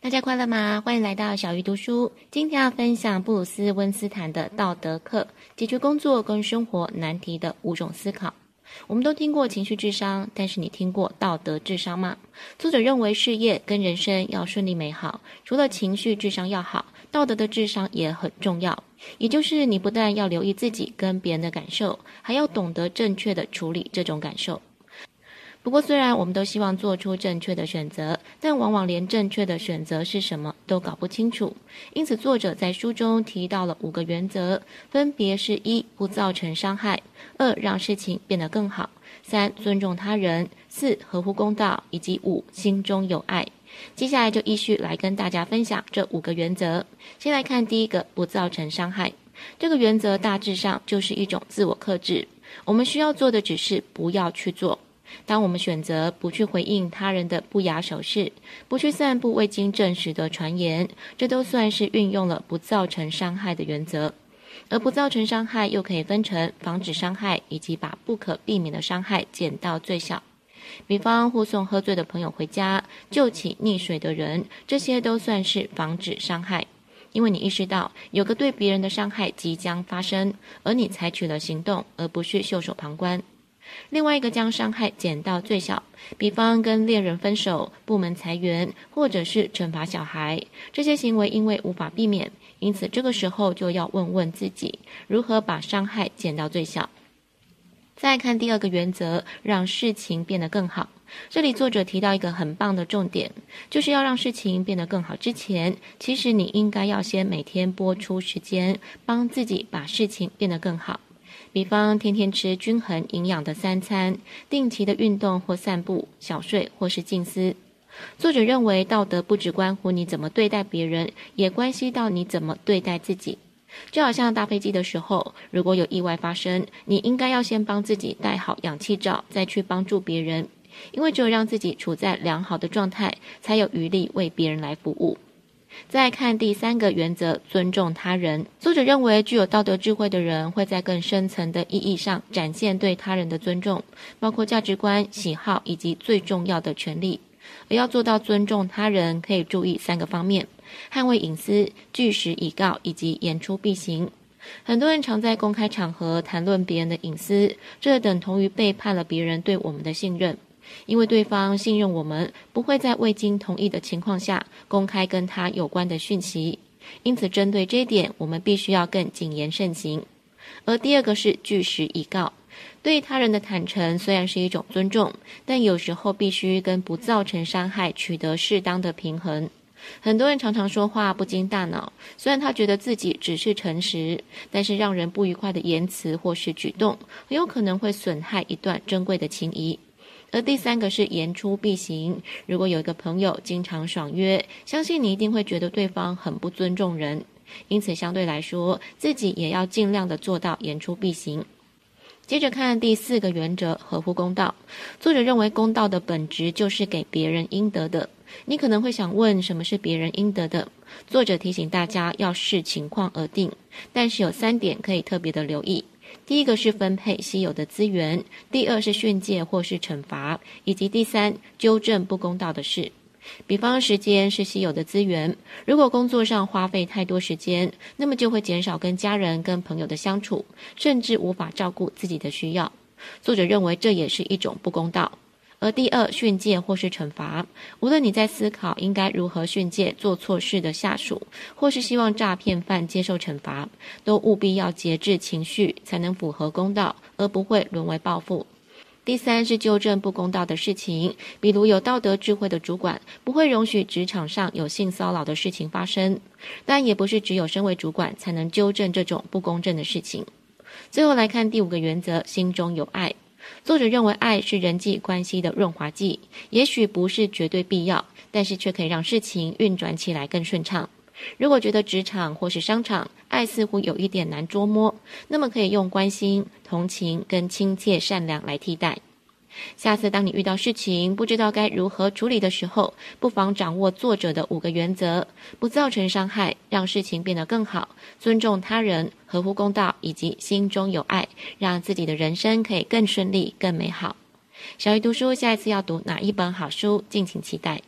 大家快乐吗？欢迎来到小鱼读书。今天要分享布鲁斯温斯坦的《道德课》，解决工作跟生活难题的五种思考。我们都听过情绪智商，但是你听过道德智商吗？作者认为事业跟人生要顺利美好，除了情绪智商要好，道德的智商也很重要。也就是你不但要留意自己跟别人的感受，还要懂得正确的处理这种感受。不过，虽然我们都希望做出正确的选择，但往往连正确的选择是什么都搞不清楚。因此，作者在书中提到了五个原则，分别是：一、不造成伤害；二、让事情变得更好；三、尊重他人；四、合乎公道；以及五、心中有爱。接下来就依序来跟大家分享这五个原则。先来看第一个，不造成伤害。这个原则大致上就是一种自我克制。我们需要做的只是不要去做。当我们选择不去回应他人的不雅手势，不去散布未经证实的传言，这都算是运用了不造成伤害的原则。而不造成伤害又可以分成防止伤害以及把不可避免的伤害减到最小。比方护送喝醉的朋友回家，救起溺水的人，这些都算是防止伤害，因为你意识到有个对别人的伤害即将发生，而你采取了行动，而不是袖手旁观。另外一个将伤害减到最小，比方跟恋人分手、部门裁员，或者是惩罚小孩，这些行为因为无法避免，因此这个时候就要问问自己，如何把伤害减到最小。再看第二个原则，让事情变得更好。这里作者提到一个很棒的重点，就是要让事情变得更好之前，其实你应该要先每天拨出时间，帮自己把事情变得更好。比方天天吃均衡营养的三餐，定期的运动或散步，小睡或是静思。作者认为，道德不只关乎你怎么对待别人，也关系到你怎么对待自己。就好像搭飞机的时候，如果有意外发生，你应该要先帮自己戴好氧气罩，再去帮助别人，因为只有让自己处在良好的状态，才有余力为别人来服务。再看第三个原则，尊重他人。作者认为，具有道德智慧的人会在更深层的意义上展现对他人的尊重，包括价值观、喜好以及最重要的权利。而要做到尊重他人，可以注意三个方面：捍卫隐私、据实以告以及言出必行。很多人常在公开场合谈论别人的隐私，这等同于背叛了别人对我们的信任。因为对方信任我们，不会在未经同意的情况下公开跟他有关的讯息，因此针对这一点，我们必须要更谨言慎行。而第二个是据实以告，对他人的坦诚虽然是一种尊重，但有时候必须跟不造成伤害取得适当的平衡。很多人常常说话不经大脑，虽然他觉得自己只是诚实，但是让人不愉快的言辞或是举动，很有可能会损害一段珍贵的情谊。而第三个是言出必行。如果有一个朋友经常爽约，相信你一定会觉得对方很不尊重人。因此，相对来说，自己也要尽量的做到言出必行。接着看第四个原则，合乎公道。作者认为，公道的本质就是给别人应得的。你可能会想问，什么是别人应得的？作者提醒大家要视情况而定，但是有三点可以特别的留意。第一个是分配稀有的资源，第二是训诫或是惩罚，以及第三纠正不公道的事。比方，时间是稀有的资源，如果工作上花费太多时间，那么就会减少跟家人、跟朋友的相处，甚至无法照顾自己的需要。作者认为这也是一种不公道。而第二，训诫或是惩罚，无论你在思考应该如何训诫做错事的下属，或是希望诈骗犯接受惩罚，都务必要节制情绪，才能符合公道，而不会沦为报复。第三是纠正不公道的事情，比如有道德智慧的主管不会容许职场上有性骚扰的事情发生，但也不是只有身为主管才能纠正这种不公正的事情。最后来看第五个原则，心中有爱。作者认为，爱是人际关系的润滑剂，也许不是绝对必要，但是却可以让事情运转起来更顺畅。如果觉得职场或是商场爱似乎有一点难捉摸，那么可以用关心、同情跟亲切、善良来替代。下次当你遇到事情不知道该如何处理的时候，不妨掌握作者的五个原则：不造成伤害，让事情变得更好，尊重他人，合乎公道，以及心中有爱，让自己的人生可以更顺利、更美好。小鱼读书，下一次要读哪一本好书？敬请期待。